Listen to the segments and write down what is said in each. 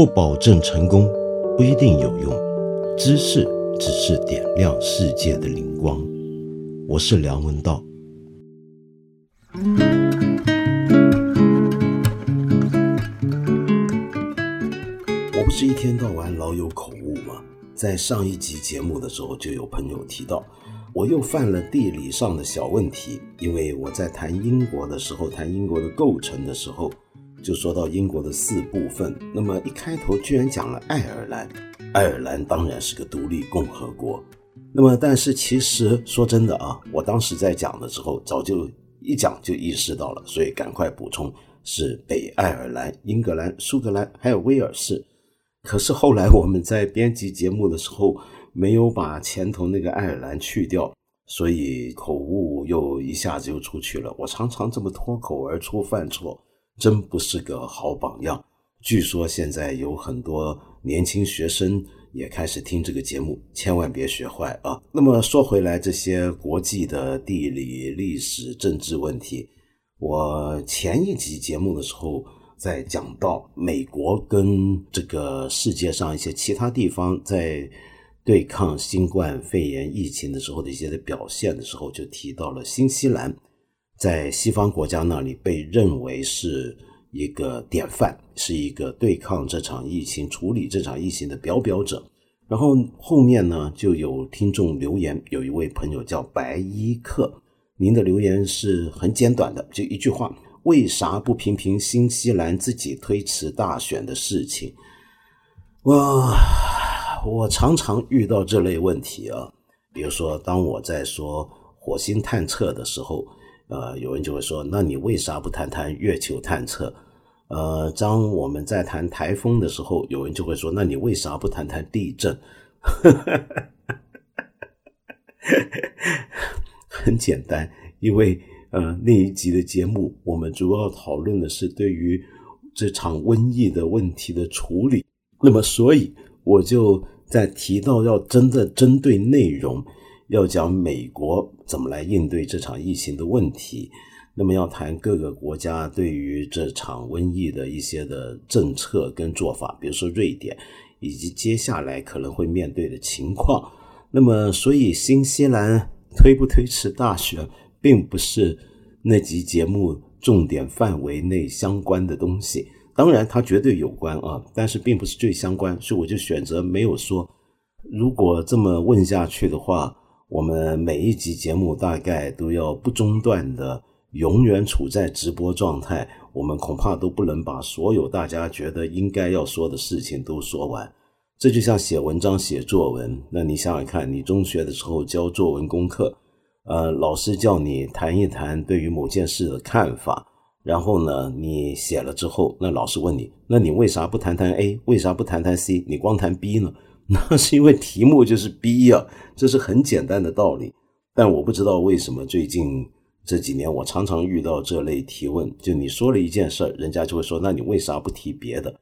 不保证成功，不一定有用。知识只是点亮世界的灵光。我是梁文道。我不是一天到晚老有口误吗？在上一集节目的时候，就有朋友提到，我又犯了地理上的小问题，因为我在谈英国的时候，谈英国的构成的时候。就说到英国的四部分，那么一开头居然讲了爱尔兰，爱尔兰当然是个独立共和国。那么，但是其实说真的啊，我当时在讲的时候，早就一讲就意识到了，所以赶快补充是北爱尔兰、英格兰、苏格兰还有威尔士。可是后来我们在编辑节目的时候，没有把前头那个爱尔兰去掉，所以口误又一下子又出去了。我常常这么脱口而出犯错。真不是个好榜样。据说现在有很多年轻学生也开始听这个节目，千万别学坏啊！那么说回来，这些国际的地理、历史、政治问题，我前一集节目的时候在讲到美国跟这个世界上一些其他地方在对抗新冠肺炎疫情的时候的一些的表现的时候，就提到了新西兰。在西方国家那里被认为是一个典范，是一个对抗这场疫情、处理这场疫情的表表者。然后后面呢，就有听众留言，有一位朋友叫白衣客，您的留言是很简短的，就一句话：为啥不评评新西兰自己推迟大选的事情？哇，我常常遇到这类问题啊，比如说当我在说火星探测的时候。呃，有人就会说，那你为啥不谈谈月球探测？呃，当我们在谈台风的时候，有人就会说，那你为啥不谈谈地震？很简单，因为呃那一集的节目，我们主要讨论的是对于这场瘟疫的问题的处理。那么，所以我就在提到要真的针对内容。要讲美国怎么来应对这场疫情的问题，那么要谈各个国家对于这场瘟疫的一些的政策跟做法，比如说瑞典，以及接下来可能会面对的情况。那么，所以新西兰推不推迟大选，并不是那集节目重点范围内相关的东西。当然，它绝对有关啊，但是并不是最相关，所以我就选择没有说。如果这么问下去的话。我们每一集节目大概都要不中断的，永远处在直播状态。我们恐怕都不能把所有大家觉得应该要说的事情都说完。这就像写文章、写作文。那你想想看，你中学的时候教作文功课，呃，老师叫你谈一谈对于某件事的看法，然后呢，你写了之后，那老师问你，那你为啥不谈谈 A？为啥不谈谈 C？你光谈 B 呢？那是因为题目就是 B 呀，这是很简单的道理。但我不知道为什么最近这几年我常常遇到这类提问，就你说了一件事儿，人家就会说，那你为啥不提别的？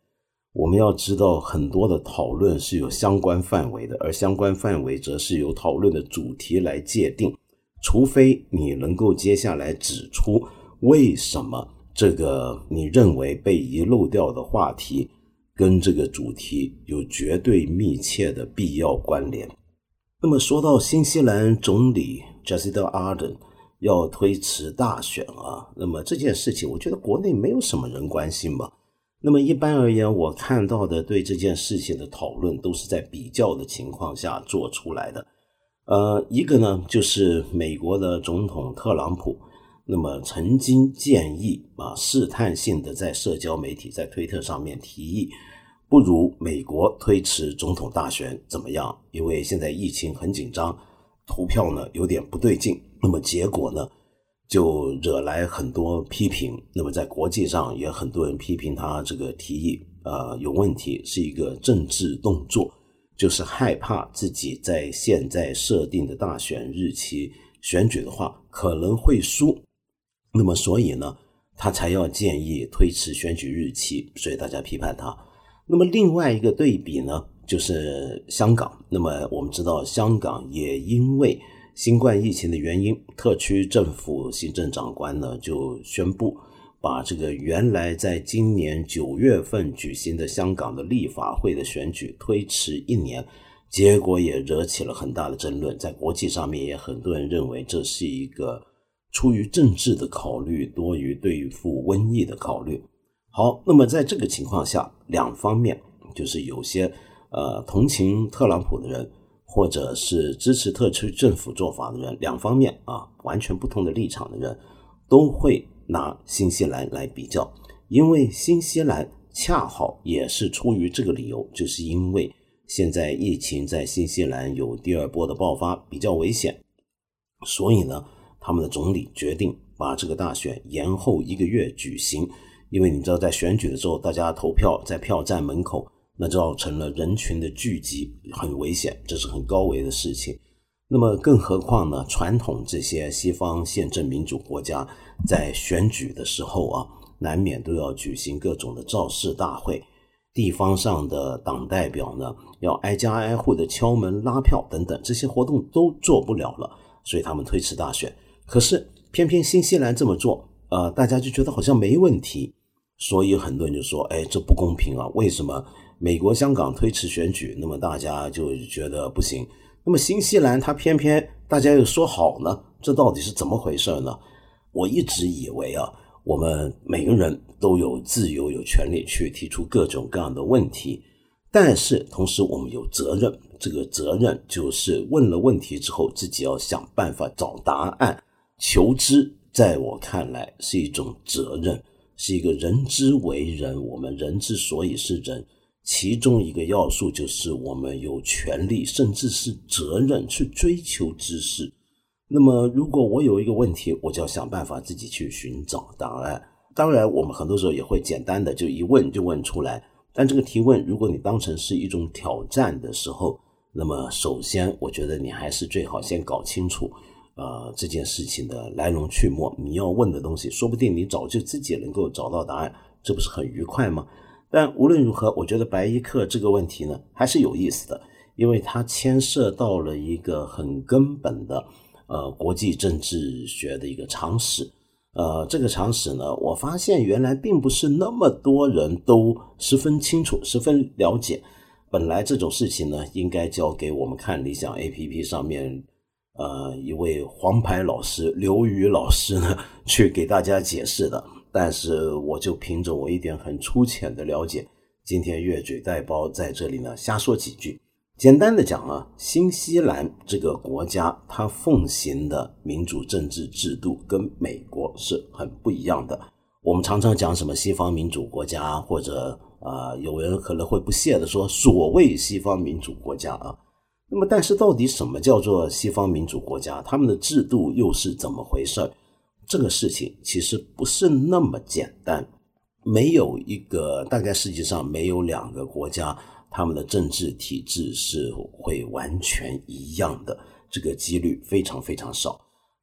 我们要知道，很多的讨论是有相关范围的，而相关范围则是由讨论的主题来界定。除非你能够接下来指出为什么这个你认为被遗漏掉的话题。跟这个主题有绝对密切的必要关联。那么说到新西兰总理 Jacinda Ardern 要推迟大选啊，那么这件事情，我觉得国内没有什么人关心吧。那么一般而言，我看到的对这件事情的讨论都是在比较的情况下做出来的。呃，一个呢，就是美国的总统特朗普，那么曾经建议啊，试探性的在社交媒体、在推特上面提议。不如美国推迟总统大选怎么样？因为现在疫情很紧张，投票呢有点不对劲。那么结果呢，就惹来很多批评。那么在国际上也很多人批评他这个提议，呃，有问题，是一个政治动作，就是害怕自己在现在设定的大选日期选举的话可能会输。那么所以呢，他才要建议推迟选举日期，所以大家批判他。那么另外一个对比呢，就是香港。那么我们知道，香港也因为新冠疫情的原因，特区政府行政长官呢就宣布把这个原来在今年九月份举行的香港的立法会的选举推迟一年，结果也惹起了很大的争论，在国际上面也很多人认为这是一个出于政治的考虑多于对付瘟疫的考虑。好，那么在这个情况下，两方面就是有些呃同情特朗普的人，或者是支持特区政府做法的人，两方面啊完全不同的立场的人，都会拿新西兰来比较，因为新西兰恰好也是出于这个理由，就是因为现在疫情在新西兰有第二波的爆发，比较危险，所以呢，他们的总理决定把这个大选延后一个月举行。因为你知道，在选举的时候，大家投票在票站门口，那造成了人群的聚集，很危险，这是很高危的事情。那么，更何况呢？传统这些西方宪政民主国家在选举的时候啊，难免都要举行各种的造势大会，地方上的党代表呢，要挨家挨户的敲门拉票等等，这些活动都做不了了，所以他们推迟大选。可是，偏偏新西兰这么做，呃，大家就觉得好像没问题。所以很多人就说：“哎，这不公平啊！为什么美国、香港推迟选举，那么大家就觉得不行？那么新西兰它偏偏大家又说好呢？这到底是怎么回事呢？”我一直以为啊，我们每个人都有自由、有权利去提出各种各样的问题，但是同时我们有责任。这个责任就是问了问题之后，自己要想办法找答案。求知，在我看来是一种责任。是一个人之为人，我们人之所以是人，其中一个要素就是我们有权利，甚至是责任去追求知识。那么，如果我有一个问题，我就要想办法自己去寻找答案。当然，我们很多时候也会简单的就一问就问出来。但这个提问，如果你当成是一种挑战的时候，那么首先，我觉得你还是最好先搞清楚。呃，这件事情的来龙去脉，你要问的东西，说不定你早就自己能够找到答案，这不是很愉快吗？但无论如何，我觉得白衣客这个问题呢，还是有意思的，因为它牵涉到了一个很根本的呃国际政治学的一个常识。呃，这个常识呢，我发现原来并不是那么多人都十分清楚、十分了解。本来这种事情呢，应该交给我们看理想 A P P 上面。呃，一位黄牌老师刘宇老师呢，去给大家解释的。但是我就凭着我一点很粗浅的了解，今天越嘴带包在这里呢，瞎说几句。简单的讲啊，新西兰这个国家它奉行的民主政治制度跟美国是很不一样的。我们常常讲什么西方民主国家，或者啊，有人可能会不屑的说，所谓西方民主国家啊。那么，但是到底什么叫做西方民主国家？他们的制度又是怎么回事？这个事情其实不是那么简单。没有一个，大概世界上没有两个国家，他们的政治体制是会完全一样的，这个几率非常非常少。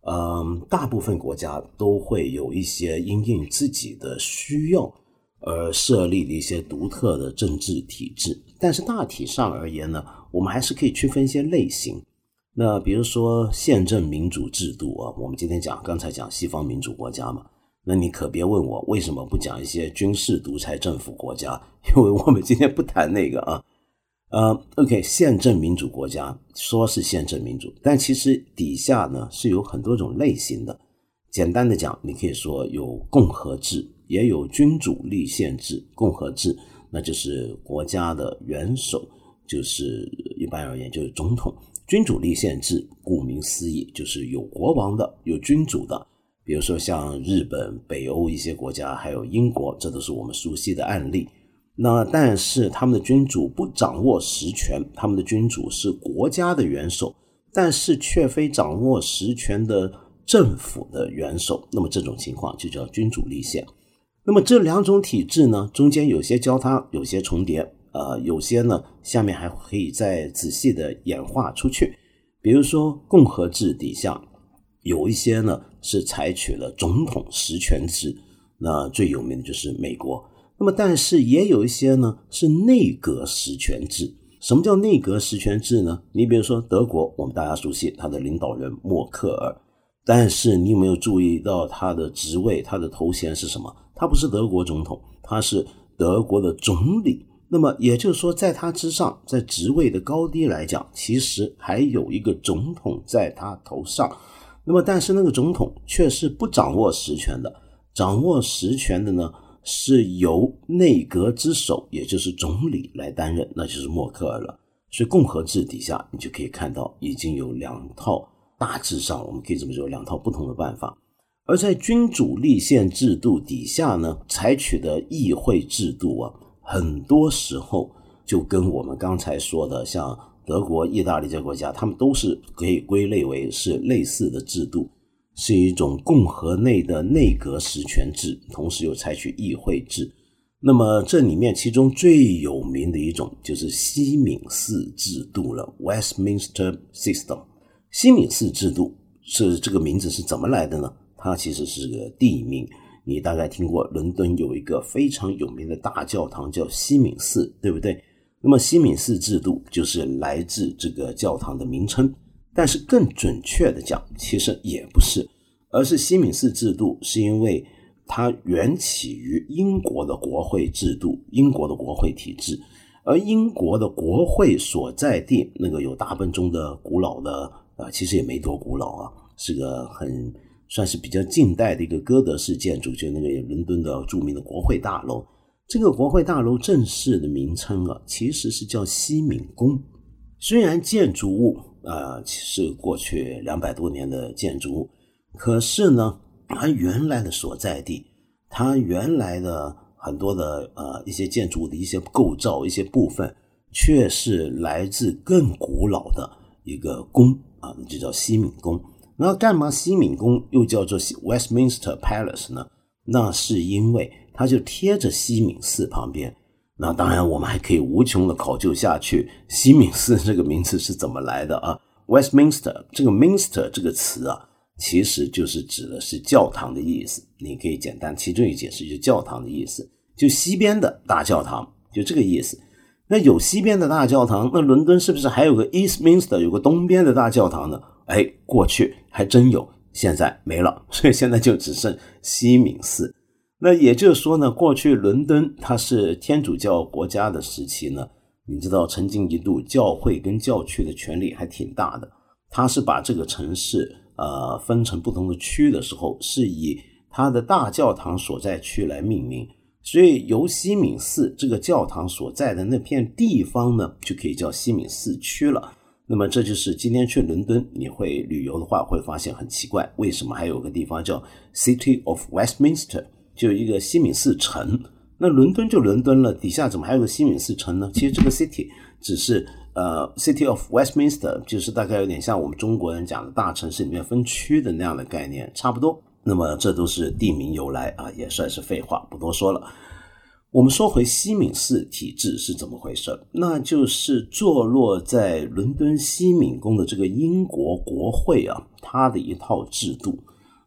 嗯，大部分国家都会有一些因应自己的需要而设立的一些独特的政治体制，但是大体上而言呢？我们还是可以区分一些类型，那比如说宪政民主制度啊，我们今天讲，刚才讲西方民主国家嘛，那你可别问我为什么不讲一些军事独裁政府国家，因为我们今天不谈那个啊，呃，OK，宪政民主国家说是宪政民主，但其实底下呢是有很多种类型的。简单的讲，你可以说有共和制，也有君主立宪制。共和制那就是国家的元首。就是一般而言，就是总统君主立宪制，顾名思义，就是有国王的，有君主的。比如说像日本、北欧一些国家，还有英国，这都是我们熟悉的案例。那但是他们的君主不掌握实权，他们的君主是国家的元首，但是却非掌握实权的政府的元首。那么这种情况就叫君主立宪。那么这两种体制呢，中间有些交叉，有些重叠。呃，有些呢，下面还可以再仔细的演化出去。比如说，共和制底下有一些呢是采取了总统实权制，那最有名的就是美国。那么，但是也有一些呢是内阁实权制。什么叫内阁实权制呢？你比如说德国，我们大家熟悉他的领导人默克尔，但是你有没有注意到他的职位、他的头衔是什么？他不是德国总统，他是德国的总理。那么也就是说，在他之上，在职位的高低来讲，其实还有一个总统在他头上。那么，但是那个总统却是不掌握实权的，掌握实权的呢，是由内阁之首，也就是总理来担任，那就是默克尔了。所以，共和制底下，你就可以看到已经有两套，大致上我们可以这么说，两套不同的办法。而在君主立宪制度底下呢，采取的议会制度啊。很多时候就跟我们刚才说的，像德国、意大利这些国家，他们都是可以归类为是类似的制度，是一种共和内的内阁实权制，同时又采取议会制。那么这里面其中最有名的一种就是西敏寺制度了 （Westminster System）。西敏寺制度是这个名字是怎么来的呢？它其实是个地名。你大概听过伦敦有一个非常有名的大教堂叫西敏寺，对不对？那么西敏寺制度就是来自这个教堂的名称，但是更准确的讲，其实也不是，而是西敏寺制度是因为它源起于英国的国会制度，英国的国会体制，而英国的国会所在地那个有大笨钟的古老的啊，其实也没多古老啊，是个很。算是比较近代的一个哥德式建筑，就那个伦敦的著名的国会大楼。这个国会大楼正式的名称啊，其实是叫西敏宫。虽然建筑物啊是过去两百多年的建筑物，可是呢，它原来的所在地，它原来的很多的呃一些建筑物的一些构造、一些部分，却是来自更古老的一个宫啊，就叫西敏宫。那干嘛西敏宫又叫做 Westminster Palace 呢？那是因为它就贴着西敏寺旁边。那当然，我们还可以无穷的考究下去，西敏寺这个名字是怎么来的啊？Westminster 这个 Minster 这个词啊，其实就是指的是教堂的意思。你可以简单其中一解释，就是教堂的意思，就西边的大教堂，就这个意思。那有西边的大教堂，那伦敦是不是还有个 Eastminster，有个东边的大教堂呢？哎，过去还真有，现在没了，所以现在就只剩西敏寺。那也就是说呢，过去伦敦它是天主教国家的时期呢，你知道曾经一度教会跟教区的权力还挺大的。它是把这个城市呃分成不同的区的时候，是以它的大教堂所在区来命名，所以由西敏寺这个教堂所在的那片地方呢，就可以叫西敏寺区了。那么这就是今天去伦敦，你会旅游的话，会发现很奇怪，为什么还有个地方叫 City of Westminster，就一个西敏寺城？那伦敦就伦敦了，底下怎么还有个西敏寺城呢？其实这个 City 只是呃 City of Westminster，就是大概有点像我们中国人讲的大城市里面分区的那样的概念，差不多。那么这都是地名由来啊，也算是废话，不多说了。我们说回西敏寺体制是怎么回事？那就是坐落在伦敦西敏宫的这个英国国会啊，它的一套制度。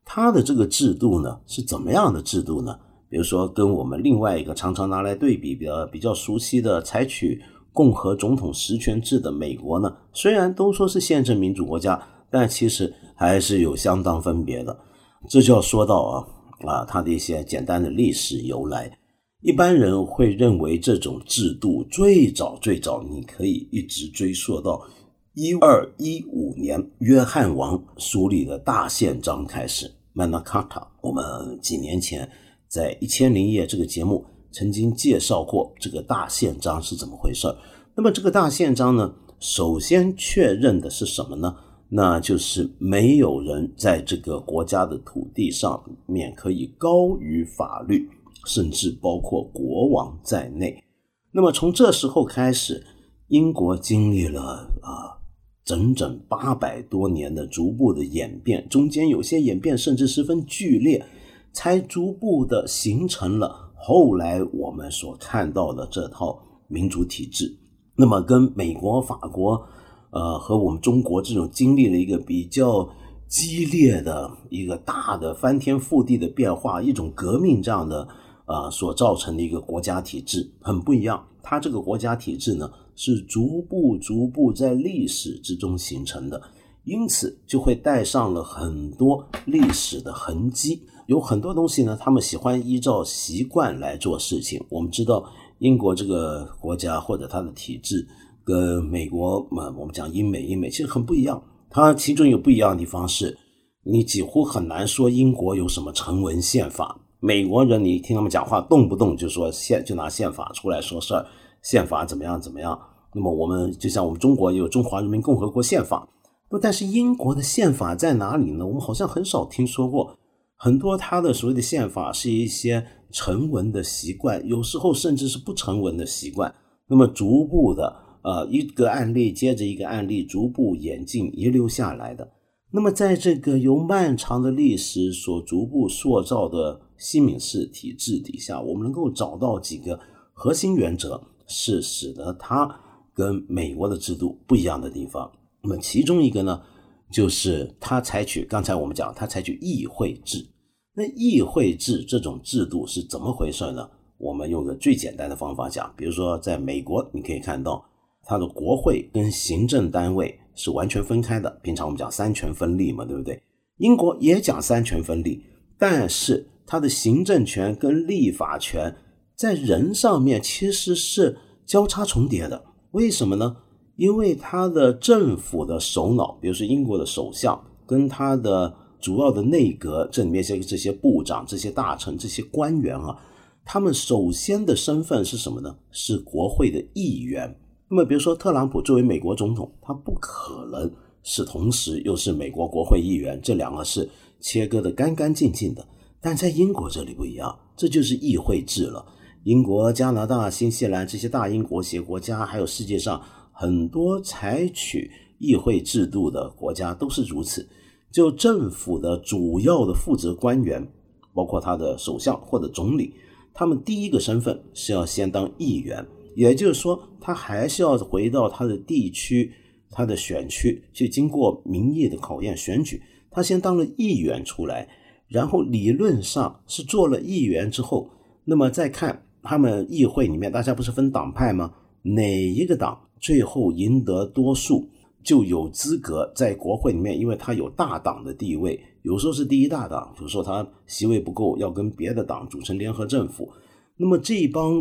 它的这个制度呢，是怎么样的制度呢？比如说，跟我们另外一个常常拿来对比、比较比较熟悉的采取共和总统实权制的美国呢，虽然都说是宪政民主国家，但其实还是有相当分别的。这就要说到啊啊，它的一些简单的历史由来。一般人会认为这种制度最早最早，你可以一直追溯到一二一五年约翰王书立的大宪章开始。Magna Carta，我们几年前在《一千零一夜》这个节目曾经介绍过这个大宪章是怎么回事。那么这个大宪章呢，首先确认的是什么呢？那就是没有人在这个国家的土地上面可以高于法律。甚至包括国王在内。那么从这时候开始，英国经历了啊整整八百多年的逐步的演变，中间有些演变甚至十分剧烈，才逐步的形成了后来我们所看到的这套民主体制。那么跟美国、法国，呃和我们中国这种经历了一个比较激烈的一个大的翻天覆地的变化，一种革命这样的。啊，所造成的一个国家体制很不一样。它这个国家体制呢，是逐步逐步在历史之中形成的，因此就会带上了很多历史的痕迹。有很多东西呢，他们喜欢依照习惯来做事情。我们知道英国这个国家或者它的体制跟美国嘛，我们讲英美，英美其实很不一样。它其中有不一样的地方是，你几乎很难说英国有什么成文宪法。美国人你听他们讲话，动不动就说宪，就拿宪法出来说事儿，宪法怎么样怎么样。那么我们就像我们中国有《中华人民共和国宪法》，不，但是英国的宪法在哪里呢？我们好像很少听说过。很多他的所谓的宪法是一些成文的习惯，有时候甚至是不成文的习惯。那么逐步的，呃，一个案例接着一个案例，逐步演进遗留下来的。那么在这个由漫长的历史所逐步塑造的西敏式体制底下，我们能够找到几个核心原则，是使得它跟美国的制度不一样的地方。那么其中一个呢？就是他采取刚才我们讲，他采取议会制。那议会制这种制度是怎么回事呢？我们用个最简单的方法讲，比如说在美国，你可以看到它的国会跟行政单位是完全分开的。平常我们讲三权分立嘛，对不对？英国也讲三权分立，但是他的行政权跟立法权在人上面其实是交叉重叠的。为什么呢？因为他的政府的首脑，比如说英国的首相，跟他的主要的内阁这里面些这些部长、这些大臣、这些官员啊，他们首先的身份是什么呢？是国会的议员。那么，比如说特朗普作为美国总统，他不可能是同时又是美国国会议员，这两个是切割的干干净净的。但在英国这里不一样，这就是议会制了。英国、加拿大、新西兰这些大英国协国家，还有世界上。很多采取议会制度的国家都是如此，就政府的主要的负责官员，包括他的首相或者总理，他们第一个身份是要先当议员，也就是说，他还是要回到他的地区、他的选区去经过民意的考验选举，他先当了议员出来，然后理论上是做了议员之后，那么再看他们议会里面，大家不是分党派吗？哪一个党？最后赢得多数，就有资格在国会里面，因为他有大党的地位，有时候是第一大党，比如说他席位不够，要跟别的党组成联合政府，那么这帮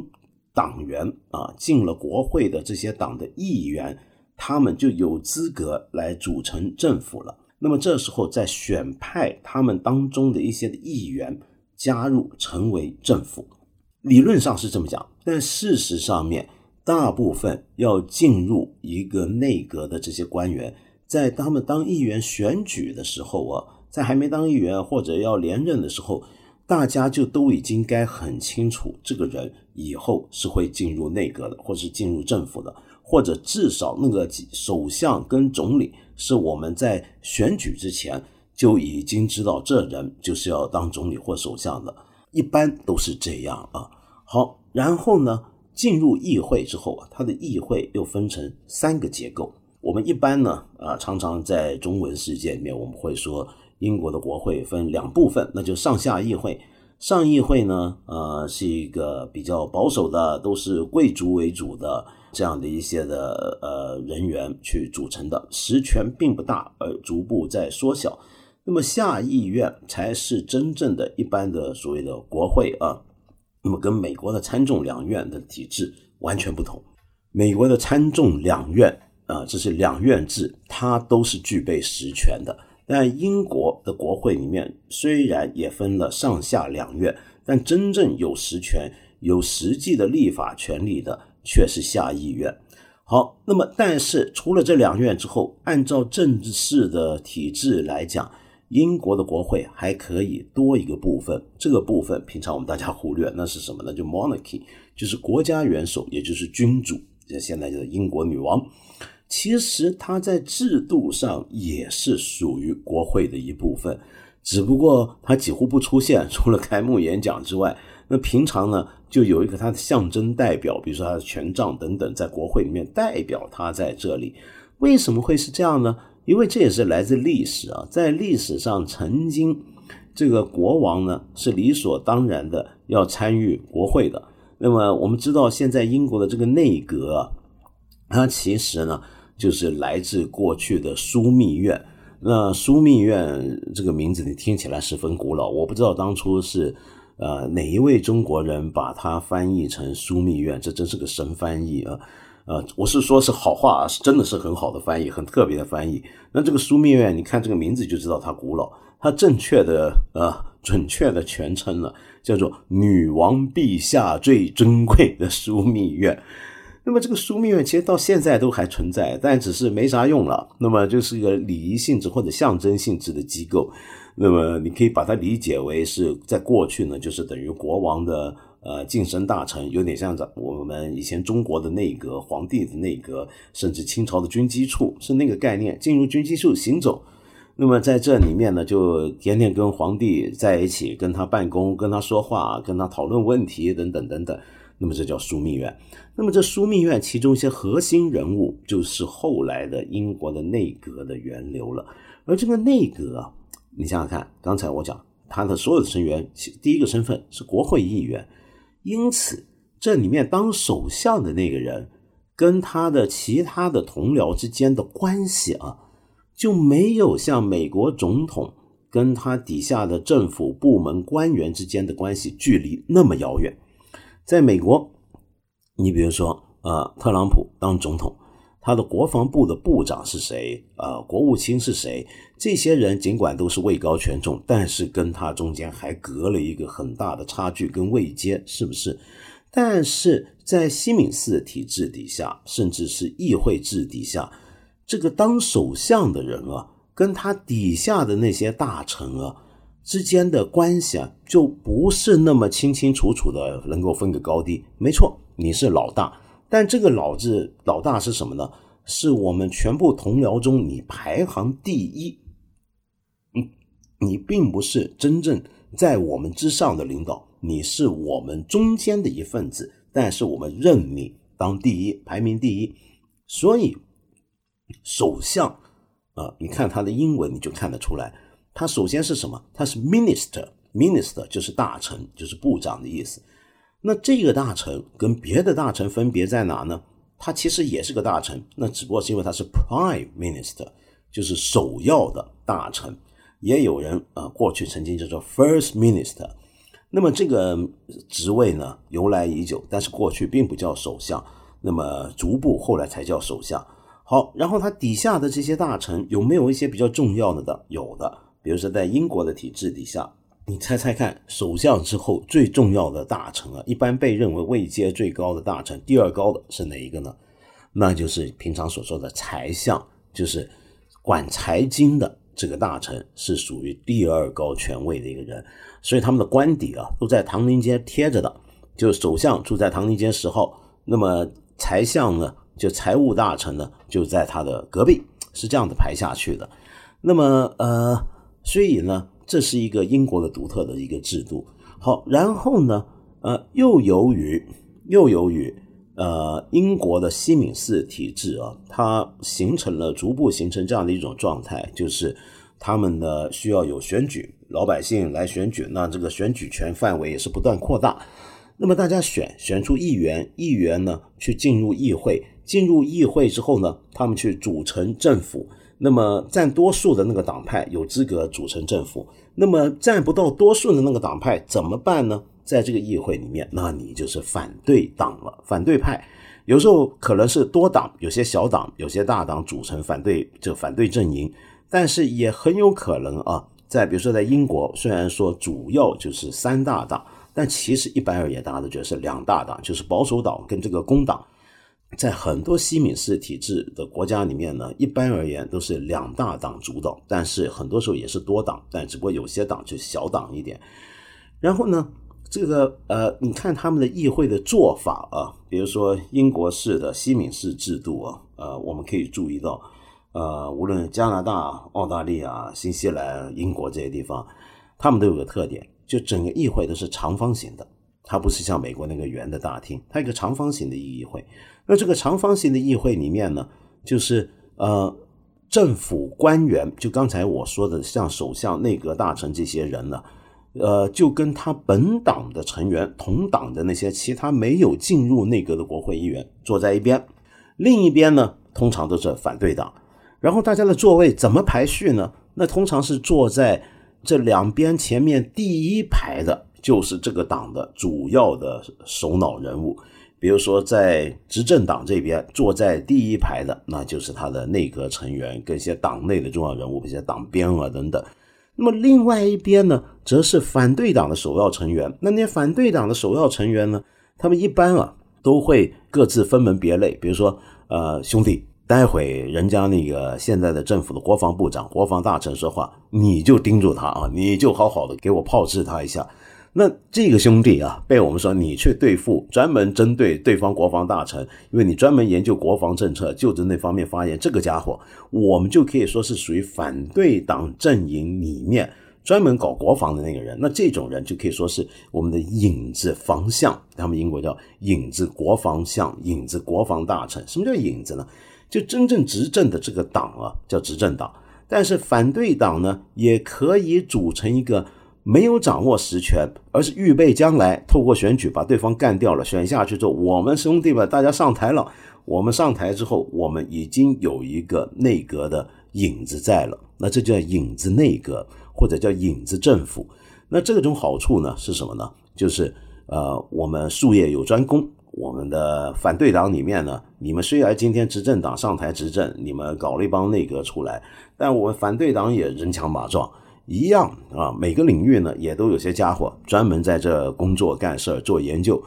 党员啊，进了国会的这些党的议员，他们就有资格来组成政府了。那么这时候再选派他们当中的一些议员加入成为政府，理论上是这么讲，但事实上面。大部分要进入一个内阁的这些官员，在他们当议员选举的时候啊，在还没当议员或者要连任的时候，大家就都已经该很清楚，这个人以后是会进入内阁的，或是进入政府的，或者至少那个首相跟总理是我们在选举之前就已经知道这人就是要当总理或首相的，一般都是这样啊。好，然后呢？进入议会之后啊，它的议会又分成三个结构。我们一般呢，啊，常常在中文世界里面，我们会说英国的国会分两部分，那就上下议会。上议会呢，呃，是一个比较保守的，都是贵族为主的这样的一些的呃人员去组成的，实权并不大，而逐步在缩小。那么下议院才是真正的一般的所谓的国会啊。那么跟美国的参众两院的体制完全不同。美国的参众两院啊，这是两院制，它都是具备实权的。但英国的国会里面虽然也分了上下两院，但真正有实权、有实际的立法权利的却是下议院。好，那么但是除了这两院之后，按照政治式的体制来讲。英国的国会还可以多一个部分，这个部分平常我们大家忽略，那是什么呢？就 monarchy，就是国家元首，也就是君主，这现在就是英国女王。其实它在制度上也是属于国会的一部分，只不过它几乎不出现，除了开幕演讲之外，那平常呢就有一个它的象征代表，比如说他的权杖等等，在国会里面代表他在这里。为什么会是这样呢？因为这也是来自历史啊，在历史上曾经，这个国王呢是理所当然的要参与国会的。那么我们知道，现在英国的这个内阁，它其实呢就是来自过去的枢密院。那枢密院这个名字你听起来十分古老，我不知道当初是呃哪一位中国人把它翻译成枢密院，这真是个神翻译啊！呃，我是说是好话，是真的是很好的翻译，很特别的翻译。那这个枢密院，你看这个名字就知道它古老，它正确的呃准确的全称呢叫做女王陛下最珍贵的枢密院。那么这个枢密院其实到现在都还存在，但只是没啥用了。那么就是一个礼仪性质或者象征性质的机构。那么你可以把它理解为是在过去呢，就是等于国王的呃晋升大臣，有点像在我们以前中国的内阁、皇帝的内阁，甚至清朝的军机处是那个概念，进入军机处行走。那么在这里面呢，就天天跟皇帝在一起，跟他办公、跟他说话、跟他讨论问题等等等等。那么这叫枢密院。那么这枢密院其中一些核心人物，就是后来的英国的内阁的源流了。而这个内阁啊，你想想看，刚才我讲他的所有的成员，第一个身份是国会议员，因此这里面当首相的那个人，跟他的其他的同僚之间的关系啊，就没有像美国总统跟他底下的政府部门官员之间的关系距离那么遥远。在美国，你比如说，呃，特朗普当总统，他的国防部的部长是谁？呃，国务卿是谁？这些人尽管都是位高权重，但是跟他中间还隔了一个很大的差距跟位阶，是不是？但是在西敏寺体制底下，甚至是议会制底下，这个当首相的人啊，跟他底下的那些大臣啊。之间的关系啊，就不是那么清清楚楚的能够分个高低。没错，你是老大，但这个“老”字，老大是什么呢？是我们全部同僚中你排行第一。嗯，你并不是真正在我们之上的领导，你是我们中间的一份子，但是我们认你当第一，排名第一。所以，首相啊，你看他的英文，你就看得出来。他首先是什么？他是 minister，minister 就是大臣，就是部长的意思。那这个大臣跟别的大臣分别在哪呢？他其实也是个大臣，那只不过是因为他是 prime minister，就是首要的大臣。也有人啊，过去曾经叫做 first minister。那么这个职位呢，由来已久，但是过去并不叫首相。那么逐步后来才叫首相。好，然后他底下的这些大臣有没有一些比较重要的的？有的。比如说，在英国的体制底下，你猜猜看，首相之后最重要的大臣啊，一般被认为位阶最高的大臣，第二高的是哪一个呢？那就是平常所说的财相，就是管财经的这个大臣，是属于第二高权位的一个人。所以他们的官邸啊，都在唐宁街贴着的。就是首相住在唐宁街十号，那么财相呢，就财务大臣呢，就在他的隔壁，是这样的排下去的。那么，呃。所以呢，这是一个英国的独特的一个制度。好，然后呢，呃，又由于又由于呃英国的西敏寺体制啊，它形成了逐步形成这样的一种状态，就是他们呢需要有选举，老百姓来选举，那这个选举权范围也是不断扩大。那么大家选选出议员，议员呢去进入议会，进入议会之后呢，他们去组成政府。那么占多数的那个党派有资格组成政府，那么占不到多数的那个党派怎么办呢？在这个议会里面，那你就是反对党了，反对派。有时候可能是多党，有些小党，有些大党组成反对这反对阵营，但是也很有可能啊，在比如说在英国，虽然说主要就是三大党，但其实一般而言，大家都觉得是两大党，就是保守党跟这个工党。在很多西敏式体制的国家里面呢，一般而言都是两大党主导，但是很多时候也是多党，但只不过有些党就小党一点。然后呢，这个呃，你看他们的议会的做法啊，比如说英国式的西敏式制度啊，呃，我们可以注意到，呃，无论加拿大、澳大利亚、新西兰、英国这些地方，他们都有个特点，就整个议会都是长方形的。它不是像美国那个圆的大厅，它一个长方形的议会。那这个长方形的议会里面呢，就是呃，政府官员，就刚才我说的，像首相、内阁大臣这些人呢，呃，就跟他本党的成员、同党的那些其他没有进入内阁的国会议员坐在一边，另一边呢，通常都是反对党。然后大家的座位怎么排序呢？那通常是坐在这两边前面第一排的，就是这个党的主要的首脑人物。比如说，在执政党这边坐在第一排的，那就是他的内阁成员跟一些党内的重要人物，一些党鞭啊等等。那么另外一边呢，则是反对党的首要成员。那那些反对党的首要成员呢，他们一般啊都会各自分门别类。比如说，呃，兄弟，待会人家那个现在的政府的国防部长、国防大臣说话，你就盯住他啊，你就好好的给我炮制他一下。那这个兄弟啊，被我们说你去对付，专门针对对方国防大臣，因为你专门研究国防政策，就着那方面发言。这个家伙，我们就可以说是属于反对党阵营里面专门搞国防的那个人。那这种人就可以说是我们的影子防相，他们英国叫影子国防相、影子国防大臣。什么叫影子呢？就真正执政的这个党啊，叫执政党。但是反对党呢，也可以组成一个。没有掌握实权，而是预备将来透过选举把对方干掉了，选下去之后，我们兄弟们大家上台了。我们上台之后，我们已经有一个内阁的影子在了，那这叫影子内阁，或者叫影子政府。那这种好处呢是什么呢？就是呃，我们术业有专攻。我们的反对党里面呢，你们虽然今天执政党上台执政，你们搞了一帮内阁出来，但我们反对党也人强马壮。一样啊，每个领域呢也都有些家伙专门在这工作干事做研究，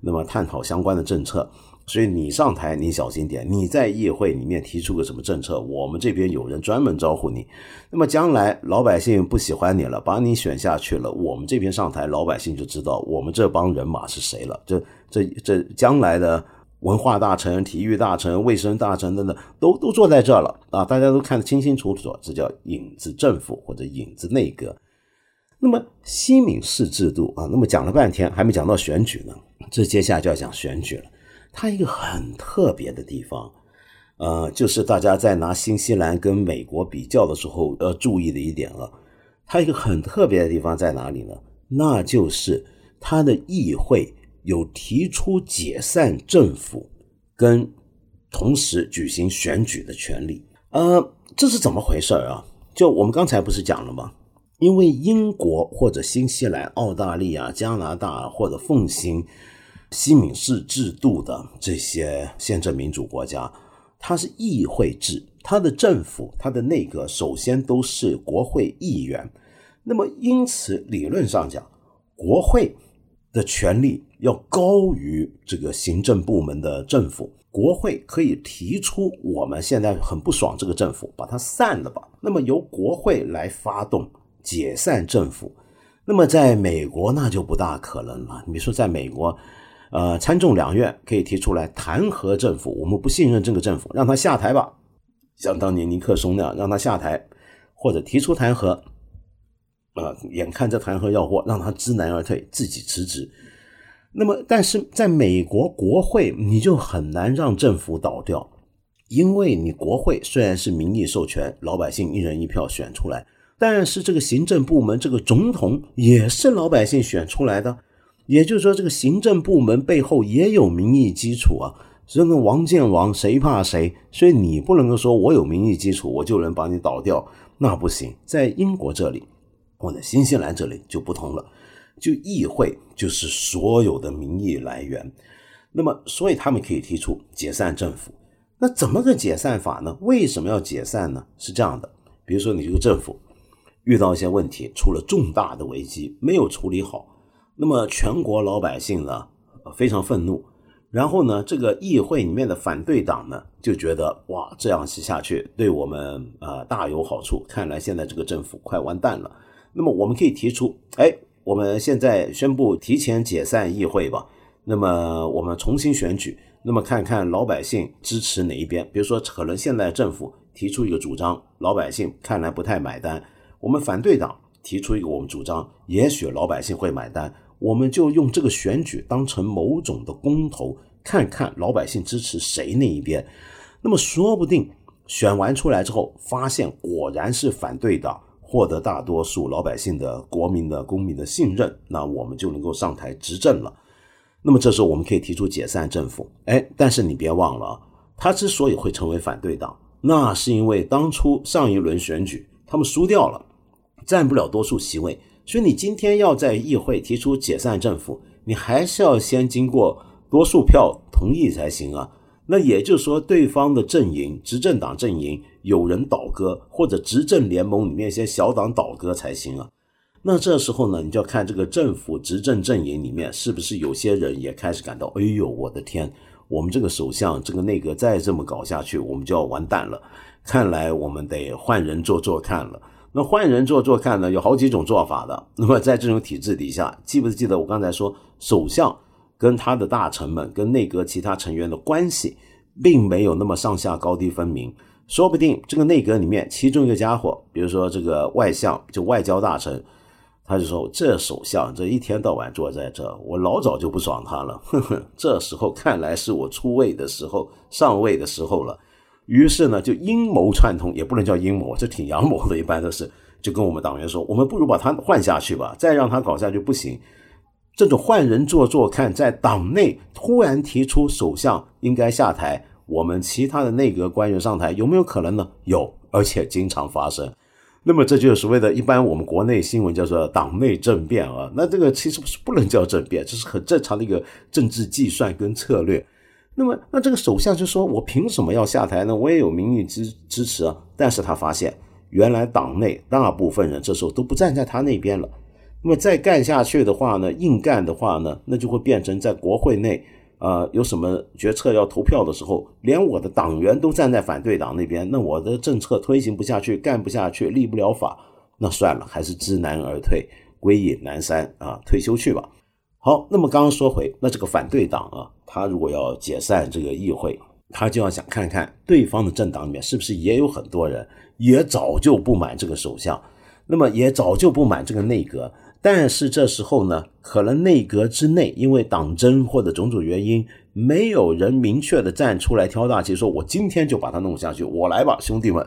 那么探讨相关的政策。所以你上台你小心点，你在议会里面提出个什么政策，我们这边有人专门招呼你。那么将来老百姓不喜欢你了，把你选下去了，我们这边上台，老百姓就知道我们这帮人马是谁了。这这这将来的。文化大臣、体育大臣、卫生大臣等等，都都坐在这了啊！大家都看得清清楚楚，这叫影子政府或者影子内阁。那么西敏寺制度啊，那么讲了半天还没讲到选举呢，这接下来就要讲选举了。它一个很特别的地方，呃，就是大家在拿新西兰跟美国比较的时候要注意的一点了。它一个很特别的地方在哪里呢？那就是它的议会。有提出解散政府跟同时举行选举的权利，呃，这是怎么回事啊？就我们刚才不是讲了吗？因为英国或者新西兰、澳大利亚、加拿大或者奉行西敏式制度的这些宪政民主国家，它是议会制，它的政府、它的内阁首先都是国会议员，那么因此理论上讲，国会。的权力要高于这个行政部门的政府，国会可以提出我们现在很不爽这个政府，把它散了吧。那么由国会来发动解散政府，那么在美国那就不大可能了。你说在美国，呃，参众两院可以提出来弹劾政府，我们不信任这个政府，让他下台吧，像当年尼克松那样让他下台，或者提出弹劾。啊，眼看这弹劾要过，让他知难而退，自己辞职。那么，但是在美国国会，你就很难让政府倒掉，因为你国会虽然是民意授权，老百姓一人一票选出来，但是这个行政部门这个总统也是老百姓选出来的，也就是说，这个行政部门背后也有民意基础啊。所以，王见王，谁怕谁？所以你不能够说我有民意基础，我就能把你倒掉，那不行。在英国这里。或者新西兰这里就不同了，就议会就是所有的民意来源，那么所以他们可以提出解散政府。那怎么个解散法呢？为什么要解散呢？是这样的，比如说你这个政府遇到一些问题，出了重大的危机没有处理好，那么全国老百姓呢非常愤怒，然后呢这个议会里面的反对党呢就觉得哇这样下去对我们啊大有好处，看来现在这个政府快完蛋了。那么我们可以提出，哎，我们现在宣布提前解散议会吧。那么我们重新选举，那么看看老百姓支持哪一边。比如说，可能现在政府提出一个主张，老百姓看来不太买单。我们反对党提出一个我们主张，也许老百姓会买单。我们就用这个选举当成某种的公投，看看老百姓支持谁那一边。那么说不定选完出来之后，发现果然是反对党。获得大多数老百姓的、国民的、公民的信任，那我们就能够上台执政了。那么这时候我们可以提出解散政府。哎，但是你别忘了，他之所以会成为反对党，那是因为当初上一轮选举他们输掉了，占不了多数席位，所以你今天要在议会提出解散政府，你还是要先经过多数票同意才行啊。那也就是说，对方的阵营，执政党阵营有人倒戈，或者执政联盟里面一些小党倒戈才行啊。那这时候呢，你就要看这个政府执政阵营里面是不是有些人也开始感到，哎呦，我的天，我们这个首相，这个内阁再这么搞下去，我们就要完蛋了。看来我们得换人做做看了。那换人做做看呢，有好几种做法的。那么在这种体制底下，记不记得我刚才说首相？跟他的大臣们、跟内阁其他成员的关系，并没有那么上下高低分明。说不定这个内阁里面，其中一个家伙，比如说这个外相，就外交大臣，他就说：“这首相这一天到晚坐在这，我老早就不爽他了。呵呵，这时候看来是我出位的时候、上位的时候了。”于是呢，就阴谋串通，也不能叫阴谋，这挺阳谋的，一般都是就跟我们党员说：“我们不如把他换下去吧，再让他搞下去不行。”这种换人做做看，在党内突然提出首相应该下台，我们其他的内阁官员上台，有没有可能呢？有，而且经常发生。那么这就是所谓的一般我们国内新闻叫做党内政变啊。那这个其实不是不能叫政变，这是很正常的一个政治计算跟策略。那么那这个首相就说：“我凭什么要下台呢？我也有民意支支持啊。”但是他发现，原来党内大部分人这时候都不站在他那边了。那么再干下去的话呢，硬干的话呢，那就会变成在国会内，啊，有什么决策要投票的时候，连我的党员都站在反对党那边，那我的政策推行不下去，干不下去，立不了法，那算了，还是知难而退，归隐南山啊，退休去吧。好，那么刚刚说回，那这个反对党啊，他如果要解散这个议会，他就要想看看对方的政党里面是不是也有很多人也早就不满这个首相，那么也早就不满这个内阁。但是这时候呢，可能内阁之内因为党争或者种种原因，没有人明确的站出来挑大旗，说我今天就把它弄下去，我来吧，兄弟们。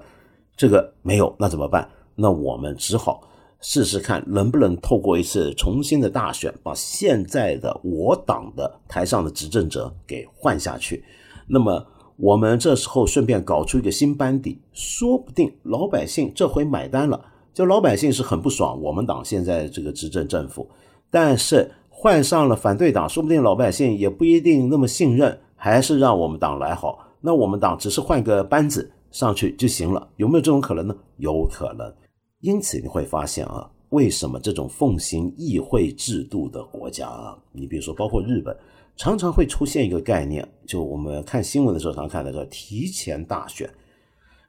这个没有，那怎么办？那我们只好试试看，能不能透过一次重新的大选，把现在的我党的台上的执政者给换下去。那么我们这时候顺便搞出一个新班底，说不定老百姓这回买单了。就老百姓是很不爽，我们党现在这个执政政府，但是换上了反对党，说不定老百姓也不一定那么信任，还是让我们党来好。那我们党只是换个班子上去就行了，有没有这种可能呢？有可能。因此你会发现啊，为什么这种奉行议会制度的国家啊，你比如说包括日本，常常会出现一个概念，就我们看新闻的时候常看到叫提前大选，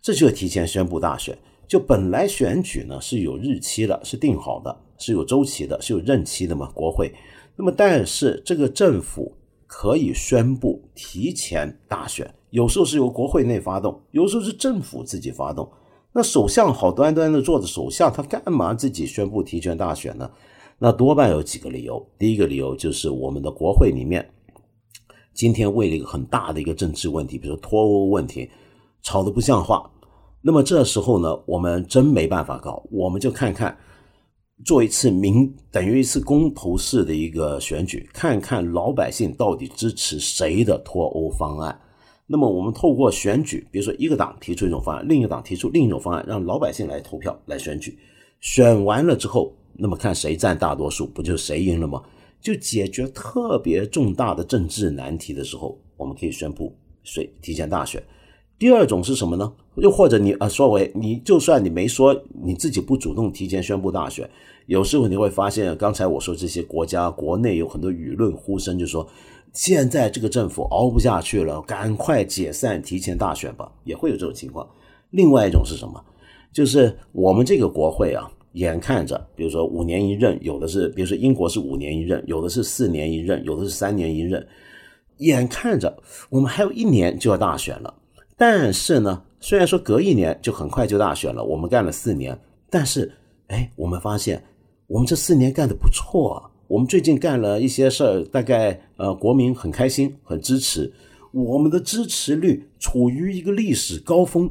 这就是提前宣布大选。就本来选举呢是有日期的，是定好的，是有周期的，是有任期的嘛？国会。那么，但是这个政府可以宣布提前大选，有时候是由国会内发动，有时候是政府自己发动。那首相好端端的做着首相，他干嘛自己宣布提前大选呢？那多半有几个理由。第一个理由就是我们的国会里面今天为了一个很大的一个政治问题，比如脱欧问题，吵得不像话。那么这时候呢，我们真没办法搞，我们就看看做一次民等于一次公投式的一个选举，看看老百姓到底支持谁的脱欧方案。那么我们透过选举，比如说一个党提出一种方案，另一个党提出另一种方案，让老百姓来投票来选举。选完了之后，那么看谁占大多数，不就谁赢了吗？就解决特别重大的政治难题的时候，我们可以宣布谁提前大选。第二种是什么呢？又或者你啊，说为你就算你没说你自己不主动提前宣布大选，有时候你会发现，刚才我说这些国家国内有很多舆论呼声，就说现在这个政府熬不下去了，赶快解散提前大选吧，也会有这种情况。另外一种是什么？就是我们这个国会啊，眼看着，比如说五年一任，有的是，比如说英国是五年一任，有的是四年一任，有的是三年一任，眼看着我们还有一年就要大选了。但是呢，虽然说隔一年就很快就大选了，我们干了四年，但是，哎，我们发现我们这四年干的不错，我们最近干了一些事儿，大概呃，国民很开心，很支持，我们的支持率处于一个历史高峰，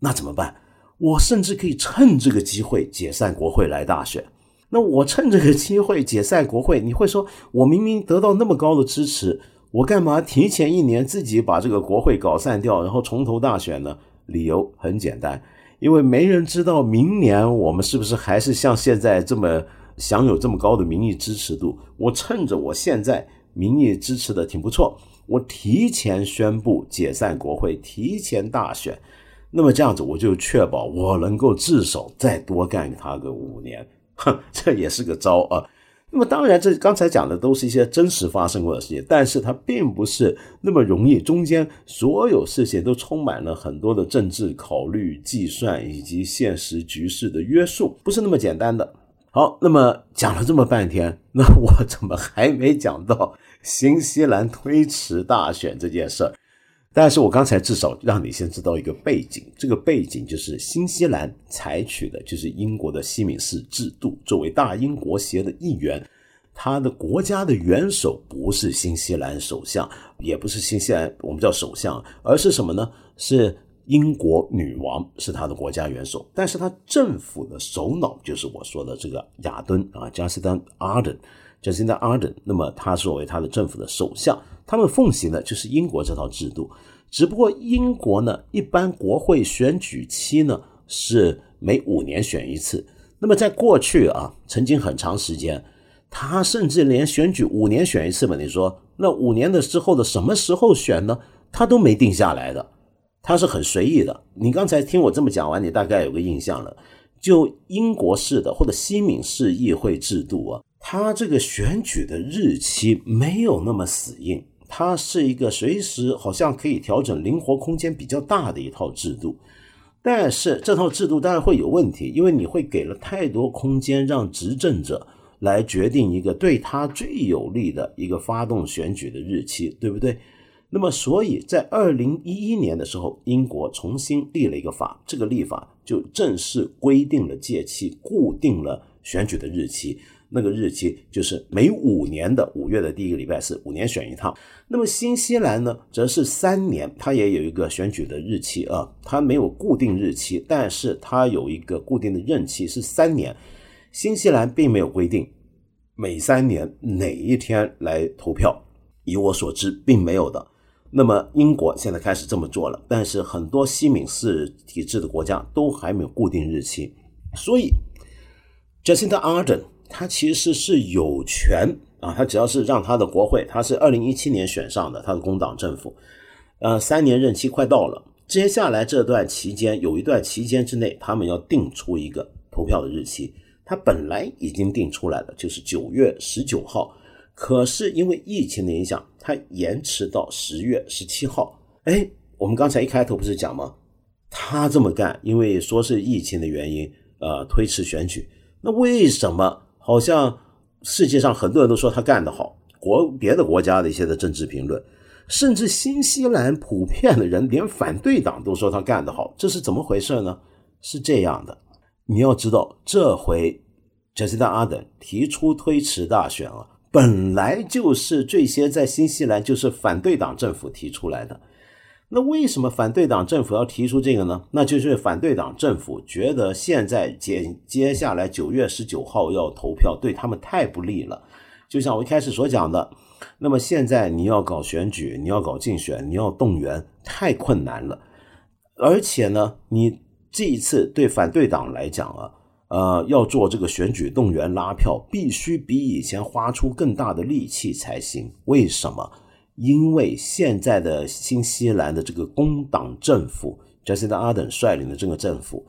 那怎么办？我甚至可以趁这个机会解散国会来大选。那我趁这个机会解散国会，你会说我明明得到那么高的支持。我干嘛提前一年自己把这个国会搞散掉，然后从头大选呢？理由很简单，因为没人知道明年我们是不是还是像现在这么享有这么高的民意支持度。我趁着我现在民意支持的挺不错，我提前宣布解散国会，提前大选。那么这样子，我就确保我能够至少再多干他个五年，哼，这也是个招啊。那么当然，这刚才讲的都是一些真实发生过的事情，但是它并不是那么容易，中间所有事情都充满了很多的政治考虑、计算以及现实局势的约束，不是那么简单的。好，那么讲了这么半天，那我怎么还没讲到新西兰推迟大选这件事儿？但是我刚才至少让你先知道一个背景，这个背景就是新西兰采取的就是英国的西敏寺制度，作为大英国协的一员，他的国家的元首不是新西兰首相，也不是新西兰我们叫首相，而是什么呢？是英国女王是他的国家元首，但是他政府的首脑就是我说的这个亚敦啊，加斯丹·阿登，加斯丹·阿登，那么他作为他的政府的首相。他们奉行的就是英国这套制度，只不过英国呢，一般国会选举期呢是每五年选一次。那么在过去啊，曾经很长时间，他甚至连选举五年选一次嘛，你说那五年的之后的什么时候选呢？他都没定下来的，他是很随意的。你刚才听我这么讲完，你大概有个印象了。就英国式的或者西敏式议会制度啊，它这个选举的日期没有那么死硬。它是一个随时好像可以调整、灵活空间比较大的一套制度，但是这套制度当然会有问题，因为你会给了太多空间让执政者来决定一个对他最有利的一个发动选举的日期，对不对？那么，所以在二零一一年的时候，英国重新立了一个法，这个立法就正式规定了届期，固定了选举的日期。那个日期就是每五年的五月的第一个礼拜四，五年选一趟。那么新西兰呢，则是三年，它也有一个选举的日期啊，它没有固定日期，但是它有一个固定的任期是三年。新西兰并没有规定每三年哪一天来投票，以我所知并没有的。那么英国现在开始这么做了，但是很多西敏寺体制的国家都还没有固定日期，所以 Jacinda Ardern。他其实是有权啊，他只要是让他的国会，他是二零一七年选上的，他的工党政府，呃，三年任期快到了，接下来这段期间有一段期间之内，他们要定出一个投票的日期，他本来已经定出来了，就是九月十九号，可是因为疫情的影响，他延迟到十月十七号。哎，我们刚才一开头不是讲吗？他这么干，因为说是疫情的原因，呃，推迟选举，那为什么？好像世界上很多人都说他干得好，国别的国家的一些的政治评论，甚至新西兰普遍的人，连反对党都说他干得好，这是怎么回事呢？是这样的，你要知道，这回杰西达·阿登提出推迟大选啊，本来就是最先在新西兰就是反对党政府提出来的。那为什么反对党政府要提出这个呢？那就是反对党政府觉得现在接接下来九月十九号要投票，对他们太不利了。就像我一开始所讲的，那么现在你要搞选举，你要搞竞选，你要动员，太困难了。而且呢，你这一次对反对党来讲啊，呃，要做这个选举动员拉票，必须比以前花出更大的力气才行。为什么？因为现在的新西兰的这个工党政府，Jacinda Ardern 率领的这个政府，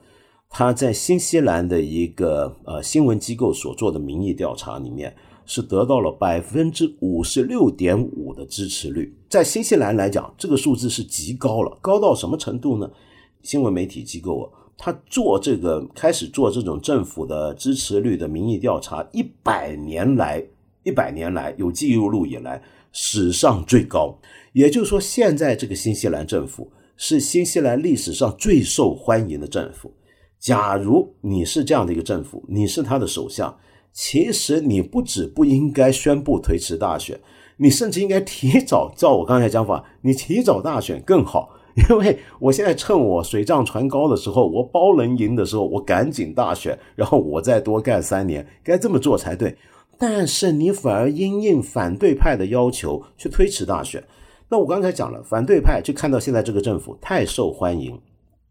他在新西兰的一个呃新闻机构所做的民意调查里面，是得到了百分之五十六点五的支持率。在新西兰来讲，这个数字是极高了，高到什么程度呢？新闻媒体机构啊，他做这个开始做这种政府的支持率的民意调查，一百年来，一百年来有记录以来。史上最高，也就是说，现在这个新西兰政府是新西兰历史上最受欢迎的政府。假如你是这样的一个政府，你是他的首相，其实你不止不应该宣布推迟大选，你甚至应该提早。照我刚才讲法，你提早大选更好，因为我现在趁我水涨船高的时候，我包能赢的时候，我赶紧大选，然后我再多干三年，该这么做才对。但是你反而因应反对派的要求去推迟大选，那我刚才讲了，反对派就看到现在这个政府太受欢迎，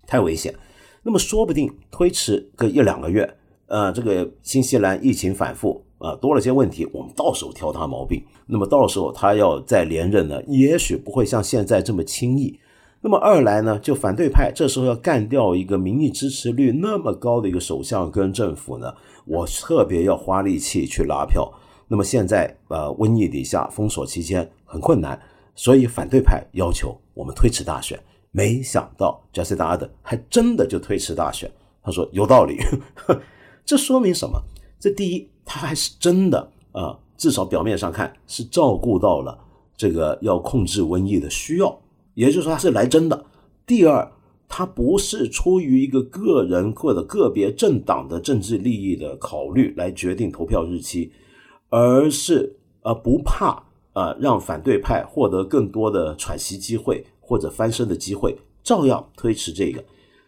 太危险。那么说不定推迟个一两个月，呃，这个新西兰疫情反复啊，多了些问题，我们到时候挑他毛病。那么到时候他要再连任呢，也许不会像现在这么轻易。那么二来呢，就反对派这时候要干掉一个民意支持率那么高的一个首相跟政府呢，我特别要花力气去拉票。那么现在呃，瘟疫底下封锁期间很困难，所以反对派要求我们推迟大选。没想到加西达阿德还真的就推迟大选。他说有道理，这说明什么？这第一，他还是真的啊，至少表面上看是照顾到了这个要控制瘟疫的需要。也就是说，他是来真的。第二，他不是出于一个个人或者个别政党的政治利益的考虑来决定投票日期，而是呃不怕啊让反对派获得更多的喘息机会或者翻身的机会，照样推迟这个。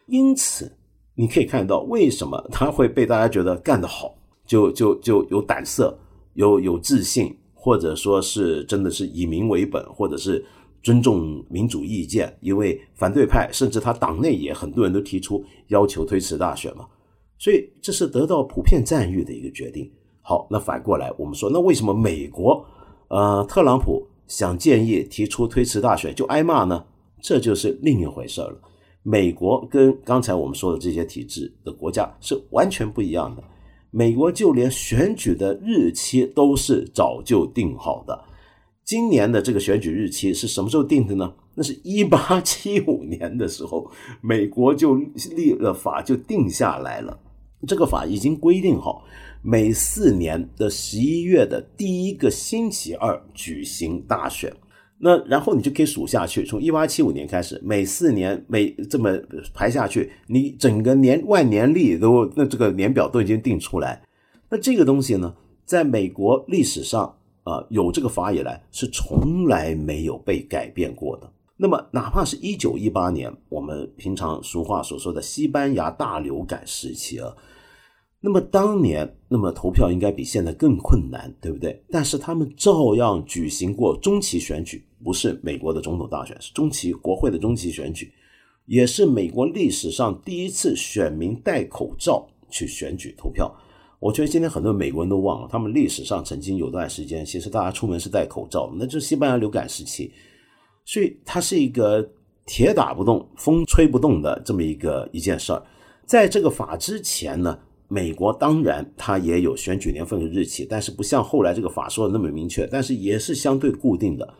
因此，你可以看到为什么他会被大家觉得干得好，就就就有胆色、有有自信，或者说是真的是以民为本，或者是。尊重民主意见，因为反对派甚至他党内也很多人都提出要求推迟大选嘛，所以这是得到普遍赞誉的一个决定。好，那反过来我们说，那为什么美国呃特朗普想建议提出推迟大选就挨骂呢？这就是另一回事了。美国跟刚才我们说的这些体制的国家是完全不一样的。美国就连选举的日期都是早就定好的。今年的这个选举日期是什么时候定的呢？那是一八七五年的时候，美国就立了法，就定下来了。这个法已经规定好，每四年的十一月的第一个星期二举行大选。那然后你就可以数下去，从一八七五年开始，每四年每这么排下去，你整个年万年历都那这个年表都已经定出来。那这个东西呢，在美国历史上。啊，有这个法以来是从来没有被改变过的。那么，哪怕是一九一八年，我们平常俗话所说的西班牙大流感时期啊，那么当年，那么投票应该比现在更困难，对不对？但是他们照样举行过中期选举，不是美国的总统大选，是中期国会的中期选举，也是美国历史上第一次选民戴口罩去选举投票。我觉得今天很多美国人都忘了，他们历史上曾经有段时间，其实大家出门是戴口罩，那就是西班牙流感时期，所以它是一个铁打不动、风吹不动的这么一个一件事儿。在这个法之前呢，美国当然它也有选举年份的日期，但是不像后来这个法说的那么明确，但是也是相对固定的。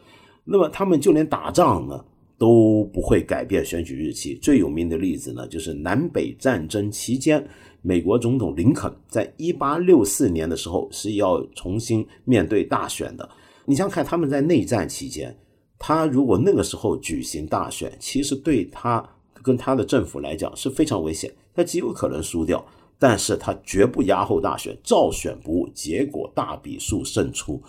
那么他们就连打仗呢都不会改变选举日期。最有名的例子呢，就是南北战争期间。美国总统林肯在一八六四年的时候是要重新面对大选的。你想想看，他们在内战期间，他如果那个时候举行大选，其实对他跟他的政府来讲是非常危险，他极有可能输掉。但是他绝不压后大选，照选不误，结果大比数胜出。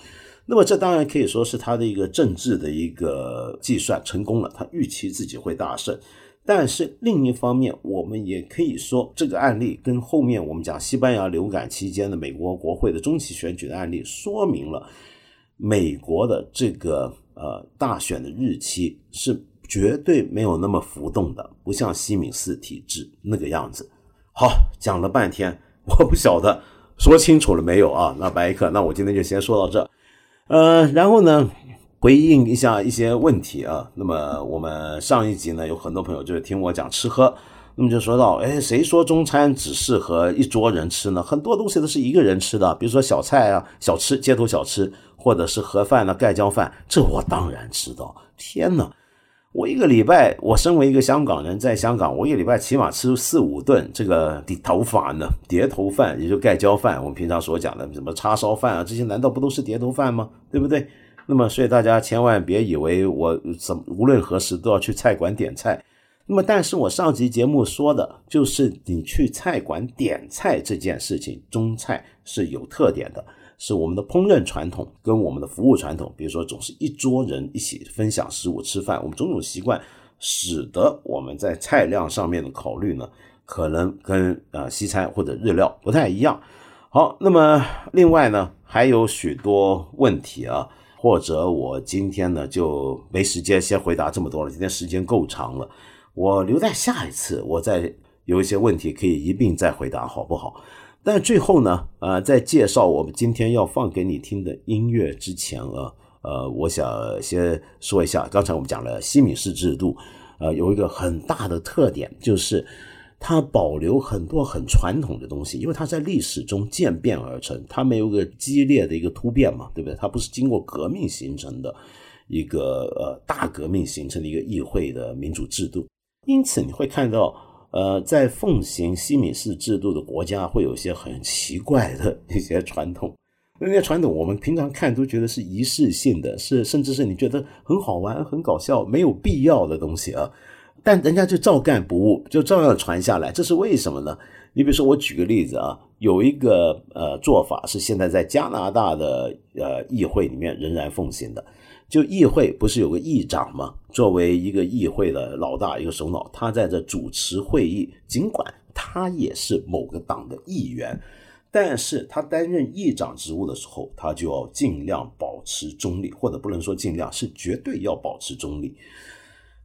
那么这当然可以说是他的一个政治的一个计算成功了，他预期自己会大胜。但是另一方面，我们也可以说，这个案例跟后面我们讲西班牙流感期间的美国国会的中期选举的案例，说明了美国的这个呃大选的日期是绝对没有那么浮动的，不像西敏寺体制那个样子。好，讲了半天，我不晓得说清楚了没有啊？那白客，那我今天就先说到这。呃，然后呢？回应一下一些问题啊，那么我们上一集呢，有很多朋友就是听我讲吃喝，那么就说到，哎，谁说中餐只适合一桌人吃呢？很多东西都是一个人吃的，比如说小菜啊、小吃、街头小吃，或者是盒饭呢、盖浇饭，这我当然知道。天哪，我一个礼拜，我身为一个香港人，在香港，我一个礼拜起码吃四五顿这个碟头饭呢，碟头饭也就盖浇饭，我们平常所讲的什么叉烧饭啊，这些难道不都是碟头饭吗？对不对？那么，所以大家千万别以为我怎无论何时都要去菜馆点菜。那么，但是我上集节目说的就是，你去菜馆点菜这件事情，中菜是有特点的，是我们的烹饪传统跟我们的服务传统。比如说，总是一桌人一起分享食物吃饭，我们种种习惯，使得我们在菜量上面的考虑呢，可能跟呃西餐或者日料不太一样。好，那么另外呢，还有许多问题啊。或者我今天呢就没时间先回答这么多了，今天时间够长了，我留在下一次，我再有一些问题可以一并再回答，好不好？但最后呢，呃，在介绍我们今天要放给你听的音乐之前啊，呃，我想先说一下，刚才我们讲了西敏式制度，呃，有一个很大的特点就是。它保留很多很传统的东西，因为它在历史中渐变而成，它没有个激烈的一个突变嘛，对不对？它不是经过革命形成的一个呃大革命形成的一个议会的民主制度，因此你会看到，呃，在奉行西敏式制度的国家，会有一些很奇怪的一些传统，那些传统我们平常看都觉得是仪式性的，是甚至是你觉得很好玩、很搞笑、没有必要的东西啊。但人家就照干不误，就照样传下来，这是为什么呢？你比如说，我举个例子啊，有一个呃做法是现在在加拿大的呃议会里面仍然奉行的，就议会不是有个议长吗？作为一个议会的老大，一个首脑，他在这主持会议，尽管他也是某个党的议员，但是他担任议长职务的时候，他就要尽量保持中立，或者不能说尽量，是绝对要保持中立。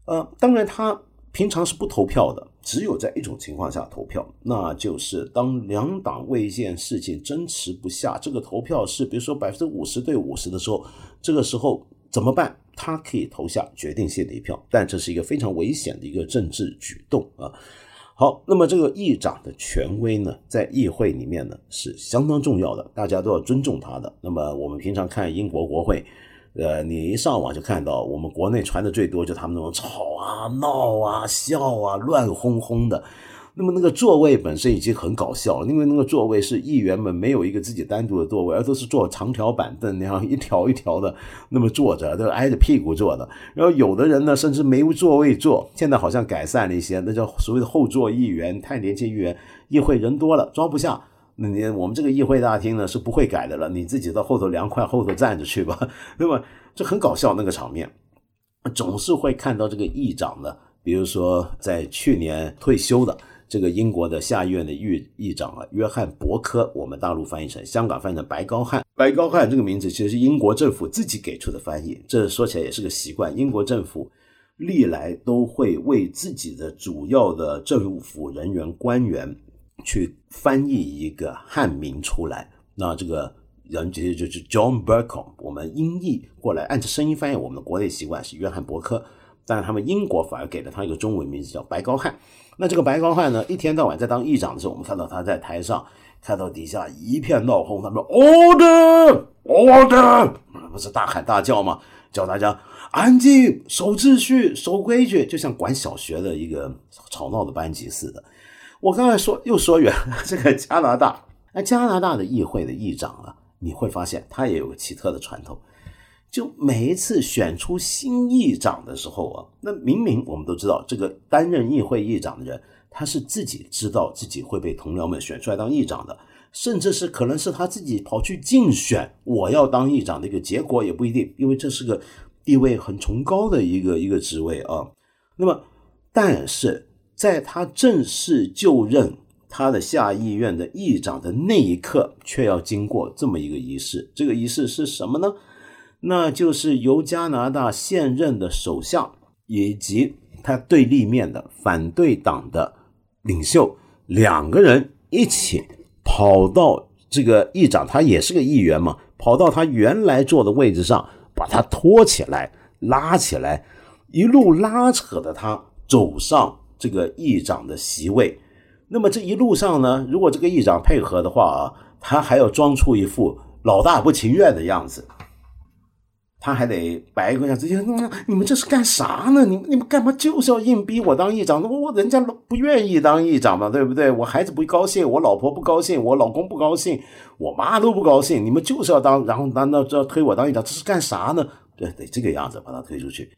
呃，当然，他平常是不投票的，只有在一种情况下投票，那就是当两党为一件事情争持不下，这个投票是比如说百分之五十对五十的时候，这个时候怎么办？他可以投下决定性的一票，但这是一个非常危险的一个政治举动啊。好，那么这个议长的权威呢，在议会里面呢是相当重要的，大家都要尊重他的。那么我们平常看英国国会。呃，你一上网就看到，我们国内传的最多就他们那种吵啊、闹啊、笑啊、乱哄哄的。那么那个座位本身已经很搞笑了，因为那个座位是议员们没有一个自己单独的座位，而都是坐长条板凳那样一条一条的那么坐着，都挨着屁股坐的。然后有的人呢，甚至没座位坐。现在好像改善了一些，那叫所谓的后座议员，太年轻议员，议会人多了装不下。那你我们这个议会大厅呢是不会改的了，你自己到后头凉快后头站着去吧。那么这很搞笑那个场面，总是会看到这个议长呢，比如说在去年退休的这个英国的下议院的议议长啊，约翰伯科，我们大陆翻译成香港翻译成白高汉。白高汉这个名字其实是英国政府自己给出的翻译，这说起来也是个习惯。英国政府历来都会为自己的主要的政府人员官员。去翻译一个汉名出来，那这个人其实就是 John Bercom，。我们音译过来，按照声音翻译，我们的国内习惯是约翰伯克，但是他们英国反而给了他一个中文名字叫白高汉。那这个白高汉呢，一天到晚在当议长的时候，我们看到他在台上，看到底下一片闹哄，他们 Order Order，不是大喊大叫吗？叫大家安静、守秩序、守规矩，就像管小学的一个 吵闹的班级似的。我刚才说又说远了，这个加拿大，那加拿大的议会的议长啊，你会发现他也有个奇特的传统，就每一次选出新议长的时候啊，那明明我们都知道，这个担任议会议长的人，他是自己知道自己会被同僚们选出来当议长的，甚至是可能是他自己跑去竞选我要当议长的一个结果也不一定，因为这是个地位很崇高的一个一个职位啊。那么，但是。在他正式就任他的下议院的议长的那一刻，却要经过这么一个仪式。这个仪式是什么呢？那就是由加拿大现任的首相以及他对立面的反对党的领袖两个人一起跑到这个议长，他也是个议员嘛，跑到他原来坐的位置上，把他拖起来、拉起来，一路拉扯的他走上。这个议长的席位，那么这一路上呢，如果这个议长配合的话啊，他还要装出一副老大不情愿的样子，他还得摆一个样子，你们这是干啥呢？你你们干嘛就是要硬逼我当议长？我人家不愿意当议长嘛，对不对？我孩子不高兴，我老婆不高兴，我老公不高兴，我妈都不高兴，你们就是要当，然后难道就要推我当议长？这是干啥呢？对，得这个样子把他推出去。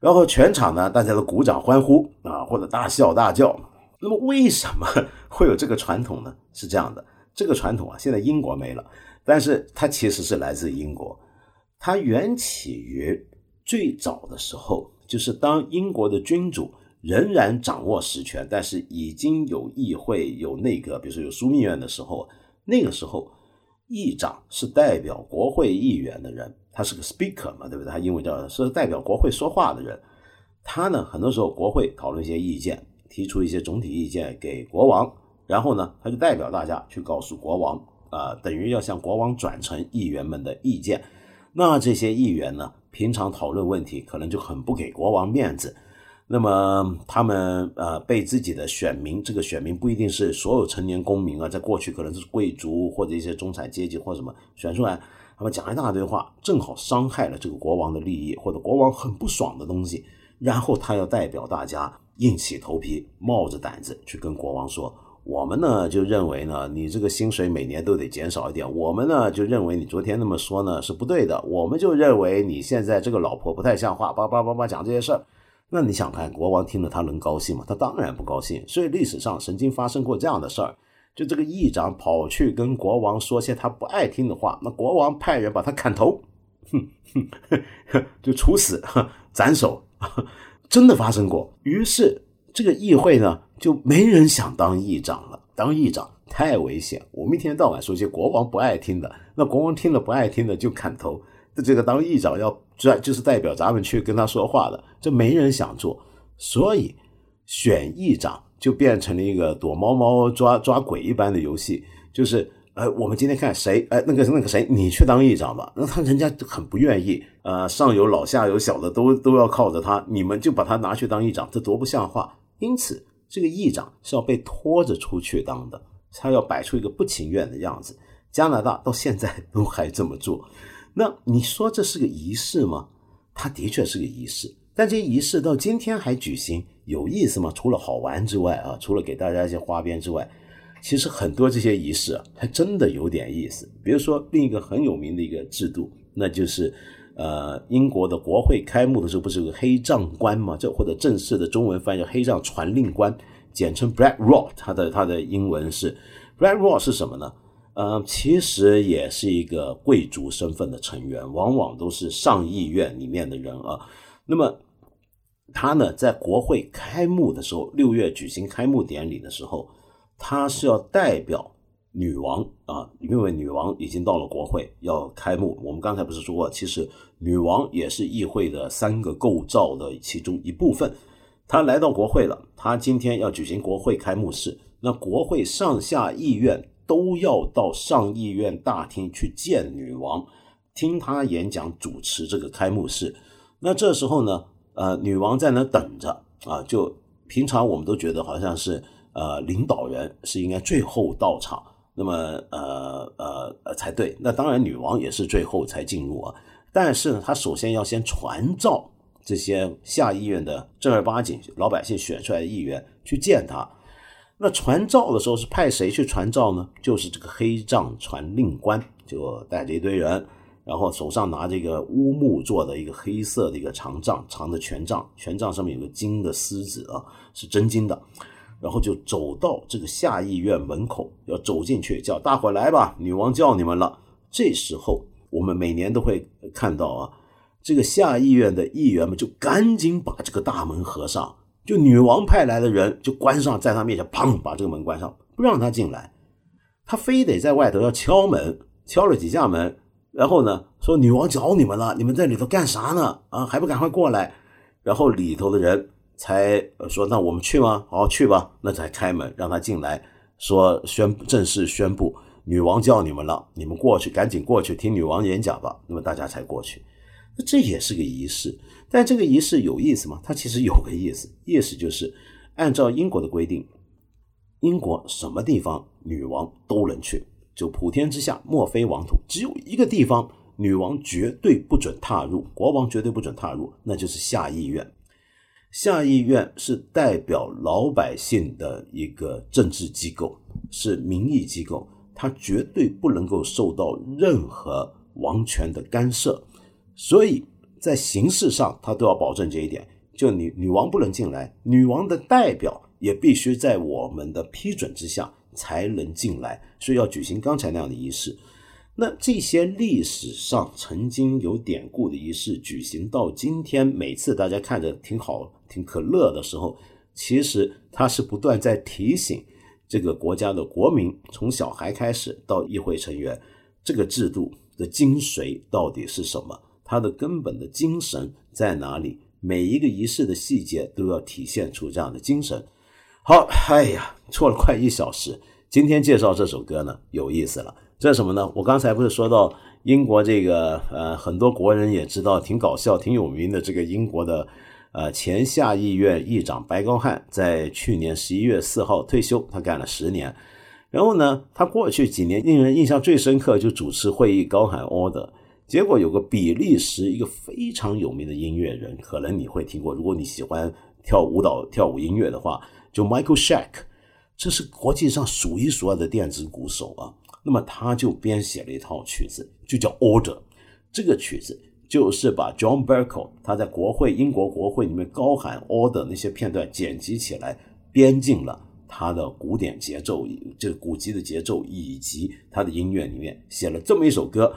然后全场呢，大家都鼓掌欢呼啊，或者大笑大叫。那么为什么会有这个传统呢？是这样的，这个传统啊，现在英国没了，但是它其实是来自英国。它缘起于最早的时候，就是当英国的君主仍然掌握实权，但是已经有议会、有内阁，比如说有枢密院的时候，那个时候议长是代表国会议员的人。他是个 speaker 嘛，对不对？他英文叫是代表国会说话的人。他呢，很多时候国会讨论一些意见，提出一些总体意见给国王，然后呢，他就代表大家去告诉国王，啊，等于要向国王转呈议员们的意见。那这些议员呢，平常讨论问题可能就很不给国王面子。那么他们呃被自己的选民，这个选民不一定是所有成年公民啊，在过去可能是贵族或者一些中产阶级或什么选出来，他们讲一大堆话，正好伤害了这个国王的利益，或者国王很不爽的东西，然后他要代表大家硬起头皮，冒着胆子去跟国王说，我们呢就认为呢，你这个薪水每年都得减少一点，我们呢就认为你昨天那么说呢是不对的，我们就认为你现在这个老婆不太像话，叭叭叭叭讲这些事儿。那你想看国王听了他能高兴吗？他当然不高兴。所以历史上曾经发生过这样的事儿，就这个议长跑去跟国王说些他不爱听的话，那国王派人把他砍头，哼哼，就处死，斩首，真的发生过。于是这个议会呢，就没人想当议长了。当议长太危险，我们一天到晚说些国王不爱听的，那国王听了不爱听的就砍头。这个当议长要在就是代表咱们去跟他说话的，这没人想做，所以选议长就变成了一个躲猫猫抓抓鬼一般的游戏，就是呃，我们今天看谁，哎，那个那个谁，你去当议长吧，那他人家很不愿意，呃，上有老下有小的都都要靠着他，你们就把他拿去当议长，这多不像话。因此，这个议长是要被拖着出去当的，他要摆出一个不情愿的样子。加拿大到现在都还这么做。那你说这是个仪式吗？它的确是个仪式，但这些仪式到今天还举行，有意思吗？除了好玩之外啊，除了给大家一些花边之外，其实很多这些仪式啊，还真的有点意思。比如说另一个很有名的一个制度，那就是呃，英国的国会开幕的时候不是有个黑杖官吗？这或者正式的中文翻译叫黑杖传令官，简称 Black Rod，它的它的英文是 Black Rod 是什么呢？呃，其实也是一个贵族身份的成员，往往都是上议院里面的人啊。那么他呢，在国会开幕的时候，六月举行开幕典礼的时候，他是要代表女王啊，因为女王已经到了国会要开幕。我们刚才不是说过，其实女王也是议会的三个构造的其中一部分。他来到国会了，他今天要举行国会开幕式。那国会上下议院。都要到上议院大厅去见女王，听她演讲，主持这个开幕式。那这时候呢，呃，女王在那等着啊。就平常我们都觉得好像是呃，领导人是应该最后到场，那么呃呃呃才对。那当然，女王也是最后才进入啊。但是呢，她首先要先传召这些下议院的正儿八经老百姓选出来的议员去见她。那传召的时候是派谁去传召呢？就是这个黑杖传令官，就带着一堆人，然后手上拿着一个乌木做的一个黑色的一个长杖，长的权杖，权杖上面有个金的狮子啊，是真金的，然后就走到这个下议院门口，要走进去，叫大伙来吧，女王叫你们了。这时候我们每年都会看到啊，这个下议院的议员们就赶紧把这个大门合上。就女王派来的人就关上，在他面前砰把这个门关上，不让他进来。他非得在外头要敲门，敲了几下门，然后呢说女王找你们了，你们在里头干啥呢？啊，还不赶快过来？然后里头的人才说那我们去吗？好去吧，那才开门让他进来，说宣正式宣布女王叫你们了，你们过去赶紧过去听女王演讲吧。那么大家才过去，那这也是个仪式。但这个仪式有意思吗？它其实有个意思，意思就是按照英国的规定，英国什么地方女王都能去，就普天之下莫非王土，只有一个地方女王绝对不准踏入，国王绝对不准踏入，那就是下议院。下议院是代表老百姓的一个政治机构，是民意机构，它绝对不能够受到任何王权的干涉，所以。在形式上，他都要保证这一点，就女女王不能进来，女王的代表也必须在我们的批准之下才能进来，所以要举行刚才那样的仪式。那这些历史上曾经有典故的仪式，举行到今天，每次大家看着挺好、挺可乐的时候，其实它是不断在提醒这个国家的国民，从小孩开始到议会成员，这个制度的精髓到底是什么。它的根本的精神在哪里？每一个仪式的细节都要体现出这样的精神。好，哎呀，错了快一小时。今天介绍这首歌呢，有意思了。这是什么呢？我刚才不是说到英国这个呃，很多国人也知道挺搞笑、挺有名的这个英国的呃前下议院议长白高汉，在去年十一月四号退休，他干了十年。然后呢，他过去几年令人印象最深刻，就主持会议高喊 order。结果有个比利时一个非常有名的音乐人，可能你会听过，如果你喜欢跳舞蹈、跳舞音乐的话，就 Michael Shack，这是国际上数一数二的电子鼓手啊。那么他就编写了一套曲子，就叫《Order》。这个曲子就是把 John Bercow 他在国会英国国会里面高喊 Order 那些片段剪辑起来，编进了他的古典节奏，这个古籍的节奏以及他的音乐里面，写了这么一首歌。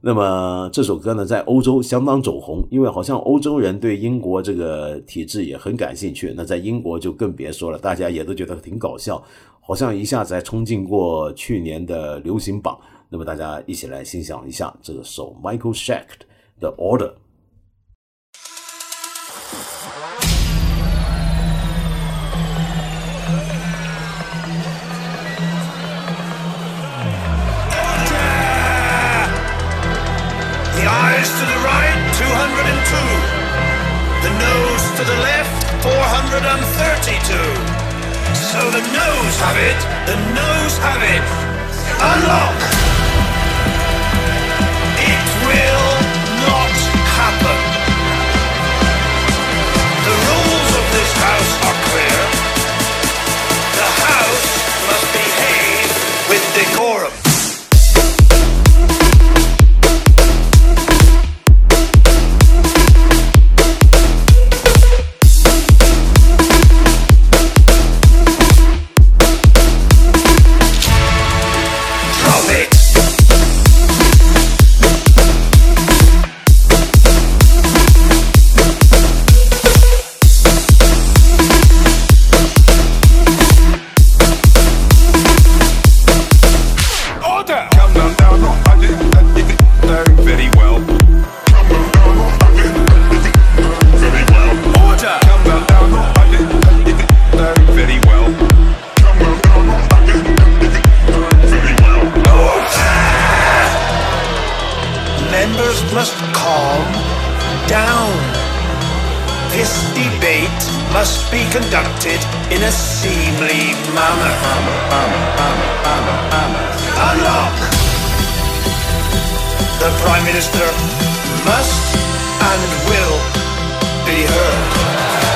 那么这首歌呢，在欧洲相当走红，因为好像欧洲人对英国这个体制也很感兴趣。那在英国就更别说了，大家也都觉得挺搞笑。好像一下子还冲进过去年的流行榜，那么大家一起来欣赏一下这首 Michael Shack 的 Order。The nose to the left, 432. So the nose have it, the nose have it. Unlock! It will not happen. The rules of this house are clear. The house must behave with decorum. Members must calm down. This debate must be conducted in a seemly manner. Unlock! The Prime Minister must and will be heard.